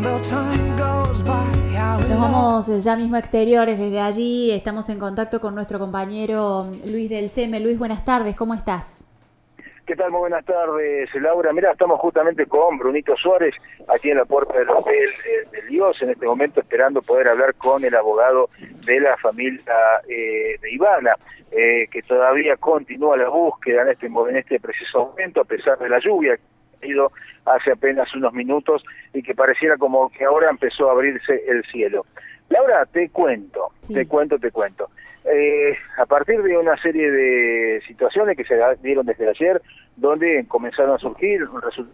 Nos vamos ya mismo a exteriores, desde allí estamos en contacto con nuestro compañero Luis del CEME. Luis, buenas tardes, ¿cómo estás? ¿Qué tal? Muy buenas tardes, Laura. Mira, estamos justamente con Brunito Suárez, aquí en la puerta del Hotel de Dios, en este momento esperando poder hablar con el abogado de la familia eh, de Ivana, eh, que todavía continúa la búsqueda en este, en este preciso momento, a pesar de la lluvia hace apenas unos minutos y que pareciera como que ahora empezó a abrirse el cielo. Laura, te cuento, te cuento, te cuento. Eh, a partir de una serie de situaciones que se dieron desde ayer, donde comenzaron a surgir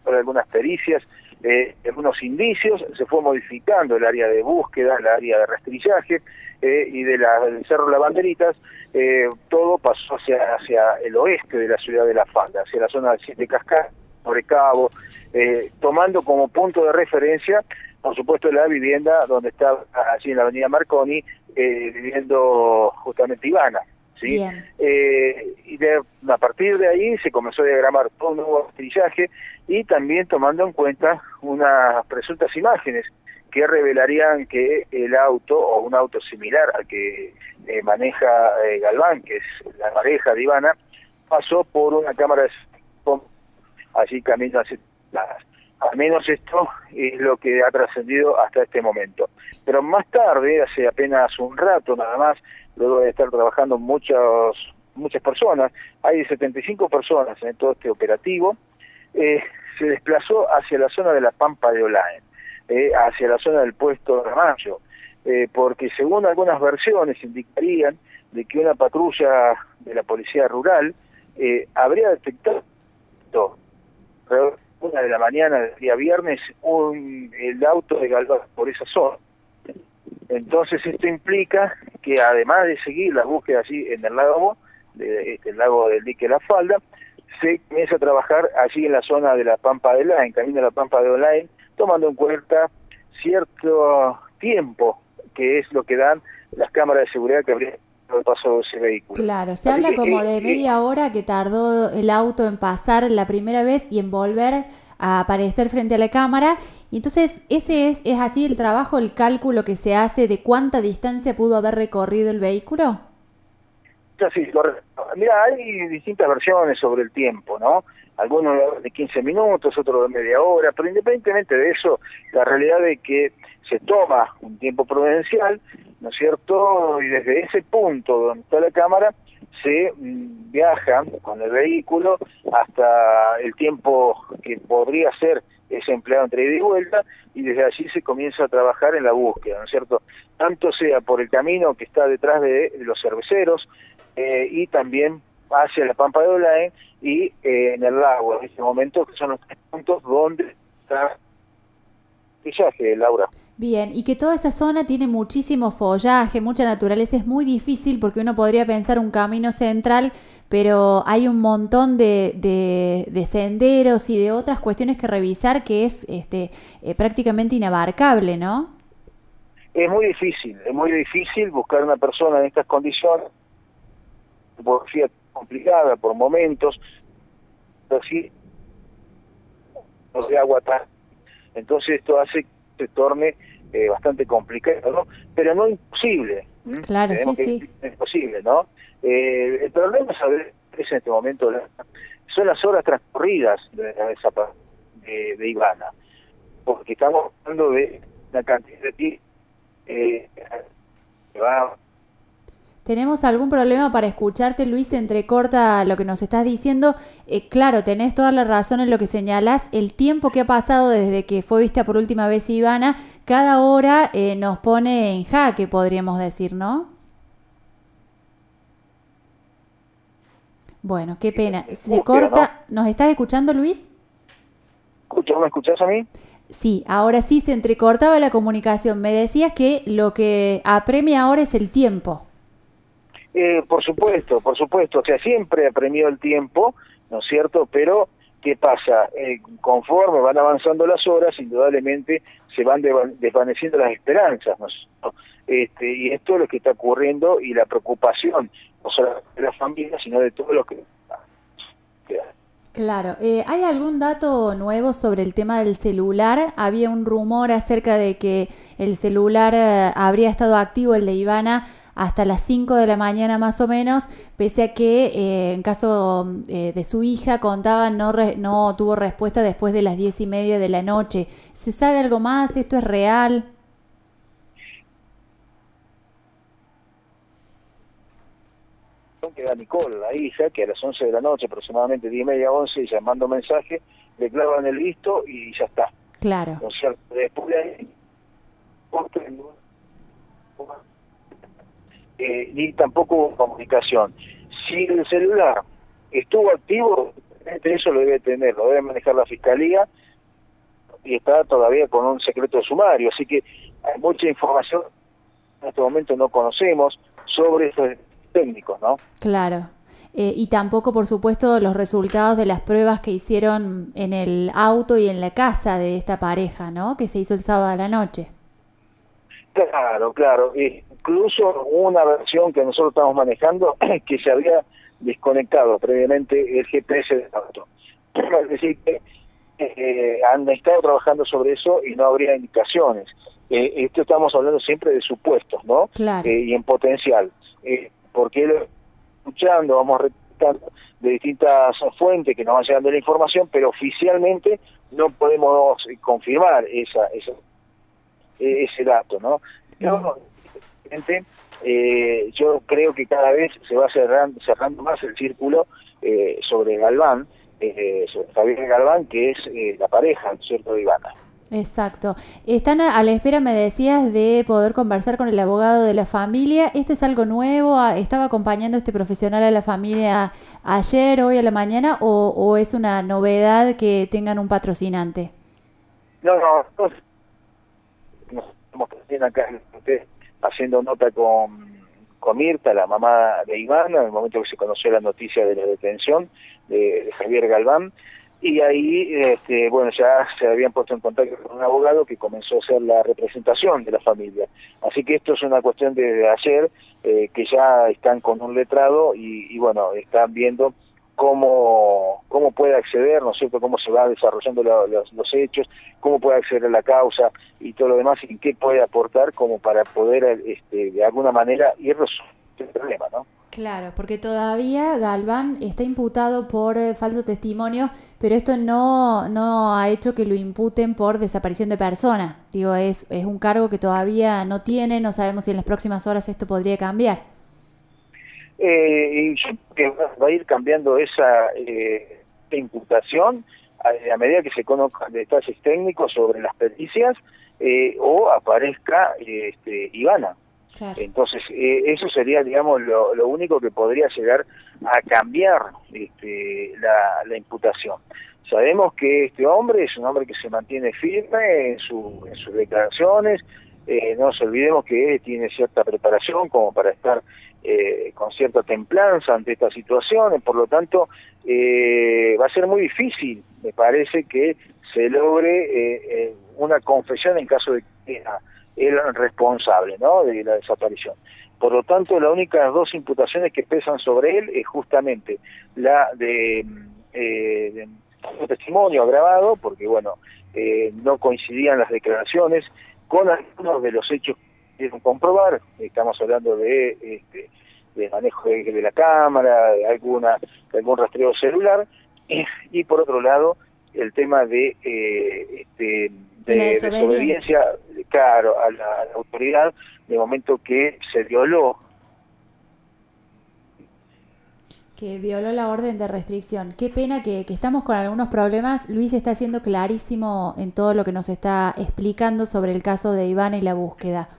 algunas pericias, eh, algunos indicios, se fue modificando el área de búsqueda, el área de rastrillaje eh, y de la, del Cerro Lavanderitas, eh, todo pasó hacia, hacia el oeste de la ciudad de La Falda, hacia la zona de Siete Cascadas, sobre Cabo, eh, tomando como punto de referencia por supuesto la vivienda donde está allí en la avenida Marconi eh, viviendo justamente Ivana. ¿sí? Eh, y de, a partir de ahí se comenzó a diagramar todo un nuevo trillaje y también tomando en cuenta unas presuntas imágenes que revelarían que el auto o un auto similar al que eh, maneja Galván, que es la pareja de Ivana, pasó por una cámara de allí camino las al menos esto es lo que ha trascendido hasta este momento. Pero más tarde, hace apenas un rato nada más, luego de estar trabajando muchos, muchas personas, hay 75 personas en todo este operativo, eh, se desplazó hacia la zona de la Pampa de Olaen, eh, hacia la zona del puesto de Ramallo, eh, porque según algunas versiones indicarían de que una patrulla de la policía rural habría detectado una de la mañana del día viernes un, el auto de Galván por esa zona. Entonces esto implica que además de seguir la búsqueda allí en el lago, de, este, el lago del dique La Falda, se comienza a trabajar allí en la zona de la Pampa de en camino a la Pampa de Olain, tomando en cuenta cierto tiempo que es lo que dan las cámaras de seguridad que habría paso de ese vehículo. Claro, se habla como de media hora que tardó el auto en pasar la primera vez y en volver a aparecer frente a la cámara. Y entonces, ese es, es así el trabajo, el cálculo que se hace de cuánta distancia pudo haber recorrido el vehículo. Sí, Mira, hay distintas versiones sobre el tiempo, ¿no? Algunos de 15 minutos, otros de media hora, pero independientemente de eso, la realidad es que se toma un tiempo prudencial ¿no es cierto? Y desde ese punto donde está la cámara se mm, viaja con el vehículo hasta el tiempo que podría ser ese empleado entre ida y vuelta y desde allí se comienza a trabajar en la búsqueda, ¿no es cierto? Tanto sea por el camino que está detrás de los cerveceros eh, y también hacia la Pampa de Olae y eh, en el lago, en este momento, que son los tres puntos donde está Laura. Bien, y que toda esa zona tiene muchísimo follaje, mucha naturaleza, es muy difícil porque uno podría pensar un camino central, pero hay un montón de, de, senderos y de otras cuestiones que revisar que es este, eh, prácticamente inabarcable, ¿no? Es muy difícil, es muy difícil buscar una persona en estas condiciones, por complicada por momentos, así, de agua Entonces esto hace que se torne eh, bastante complicado, ¿no? Pero no imposible. Claro, sí, sí. Es imposible, ¿no? Eh, el problema es en este momento son las horas transcurridas de, de, de Ivana, porque estamos hablando de una cantidad de tiempo eh, que va tenemos algún problema para escucharte, Luis, entrecorta lo que nos estás diciendo. Eh, claro, tenés toda la razón en lo que señalás. El tiempo que ha pasado desde que fue vista por última vez Ivana, cada hora eh, nos pone en jaque, podríamos decir, ¿no? Bueno, qué pena. Se corta. ¿Nos estás escuchando, Luis? ¿Me escuchás a mí? Sí, ahora sí se entrecortaba la comunicación. Me decías que lo que apremia ahora es el tiempo. Eh, por supuesto, por supuesto, o sea, siempre apremió el tiempo, ¿no es cierto? Pero, ¿qué pasa? Eh, conforme van avanzando las horas, indudablemente se van desvaneciendo las esperanzas, ¿no? Este, y esto es lo que está ocurriendo y la preocupación, no solo de las familias, sino de todos los que... Claro, eh, ¿hay algún dato nuevo sobre el tema del celular? Había un rumor acerca de que el celular eh, habría estado activo, el de Ivana, hasta las 5 de la mañana más o menos, pese a que eh, en caso de su hija contaban no, no tuvo respuesta después de las 10 y media de la noche. ¿Se sabe algo más? ¿Esto es real? queda Nicole, la hija, que a las 11 de la noche, aproximadamente 10 y media, 11, llamando mensaje, le clavan el visto y ya está. Claro. Después de eh, ni tampoco hubo comunicación. Si el celular estuvo activo, eso lo debe tener, lo debe manejar la fiscalía y está todavía con un secreto sumario, así que hay mucha información en este momento no conocemos sobre estos técnicos, ¿no? Claro. Eh, y tampoco, por supuesto, los resultados de las pruebas que hicieron en el auto y en la casa de esta pareja, ¿no? Que se hizo el sábado a la noche. Claro, claro. Incluso una versión que nosotros estamos manejando que se había desconectado previamente el GPS del auto. Es decir, que eh, han estado trabajando sobre eso y no habría indicaciones. Eh, esto estamos hablando siempre de supuestos, ¿no? Claro. y en potencial. Eh, porque escuchando, vamos repitiendo de distintas fuentes que nos van llegando la información, pero oficialmente no podemos confirmar esa, esa ese dato, ¿no? Eh, yo creo que cada vez se va cerrando, cerrando más el círculo eh, sobre Galván, eh, sobre Javier Galván, que es la pareja, ¿cierto?, de Ivana. Exacto. Están a la espera, me decías, de poder conversar con el abogado de la familia. ¿Esto es algo nuevo? ¿Estaba acompañando este profesional a la familia ayer, hoy a la mañana? ¿O, es una novedad que tengan un patrocinante? No, no, no estamos acá haciendo nota con, con Mirta, la mamá de Iván, en el momento que se conoció la noticia de la detención de Javier Galván y ahí, este, bueno, ya se habían puesto en contacto con un abogado que comenzó a hacer la representación de la familia. Así que esto es una cuestión de ayer, eh, que ya están con un letrado y, bueno, están viendo cómo, cómo puede acceder, ¿no es cierto?, cómo se van desarrollando los, los, hechos, cómo puede acceder a la causa y todo lo demás, y qué puede aportar como para poder, este, de alguna manera, ir resolviendo el problema, ¿no? Claro, porque todavía Galván está imputado por eh, falso testimonio, pero esto no, no ha hecho que lo imputen por desaparición de persona. Digo, es, es un cargo que todavía no tiene, no sabemos si en las próximas horas esto podría cambiar. Eh, y yo que va a ir cambiando esa eh, imputación a, medida que se conozcan detalles técnicos sobre las pericias eh, o aparezca este, Ivana. Entonces, eh, eso sería, digamos, lo, único que podría llegar a cambiar este, la, imputación. Sabemos que este hombre es un hombre que se mantiene firme en, su, en sus declaraciones, eh, no nos olvidemos que tiene cierta preparación como para estar eh, con cierta templanza ante estas situaciones, por lo tanto va a ser muy difícil, me parece, que se logre una confesión en caso de que el responsable ¿no? de la desaparición. Por lo tanto, las únicas dos imputaciones que pesan sobre él es justamente la de, eh, testimonio agravado, porque bueno, eh, no coincidían las declaraciones con algunos de los hechos que quieren comprobar. Estamos hablando de, este, de manejo de, la cámara, de alguna algún rastreo celular, y, por otro lado el tema de eh, este, de desobediencia, claro, a la, autoridad, de momento que se violó. Que violó la orden de restricción. Qué pena que, que estamos con algunos problemas. Luis está siendo clarísimo en todo lo que nos está explicando sobre el caso de Ivana y la búsqueda.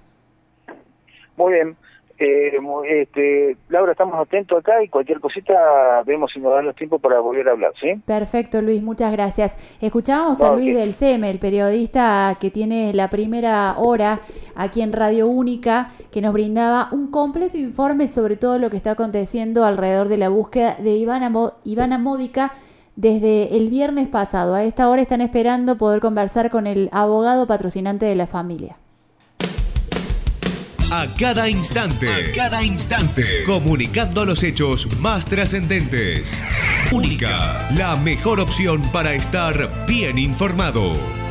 Muy bien. Eh, este, Laura, estamos atentos acá y cualquier cosita vemos si nos dan los tiempos para volver a hablar, ¿sí? Perfecto, Luis, muchas gracias. Escuchábamos a Luis del SEME, el periodista que tiene la primera hora aquí en Radio Única, que nos brindaba un completo informe sobre todo lo que está aconteciendo alrededor de la búsqueda de Ivana, Ivana Módica desde el viernes pasado. A esta hora están esperando poder conversar con el abogado patrocinante de la familia. A cada instante. A cada instante. Comunicando los hechos más trascendentes. Única. La mejor opción para estar bien informado.